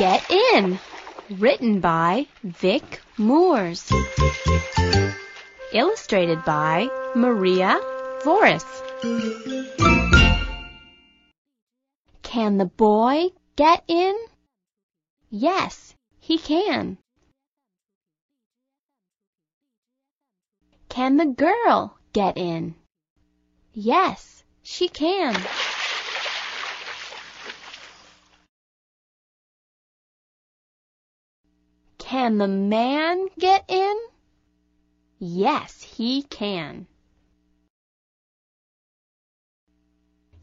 Get In, written by Vic Moores. Illustrated by Maria Voris. Can the boy get in? Yes, he can. Can the girl get in? Yes, she can. Can the man get in? Yes, he can.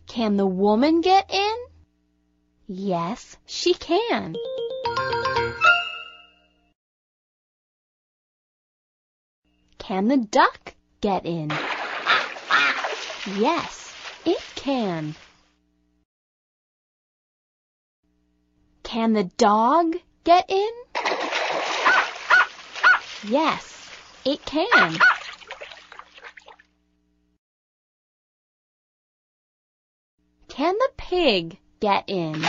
Can the woman get in? Yes, she can. Can the duck get in? Yes, it can. Can the dog get in? Yes, it can. Can the pig get in?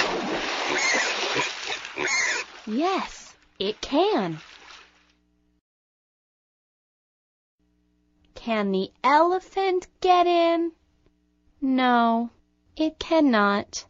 Yes, it can. Can the elephant get in? No, it cannot.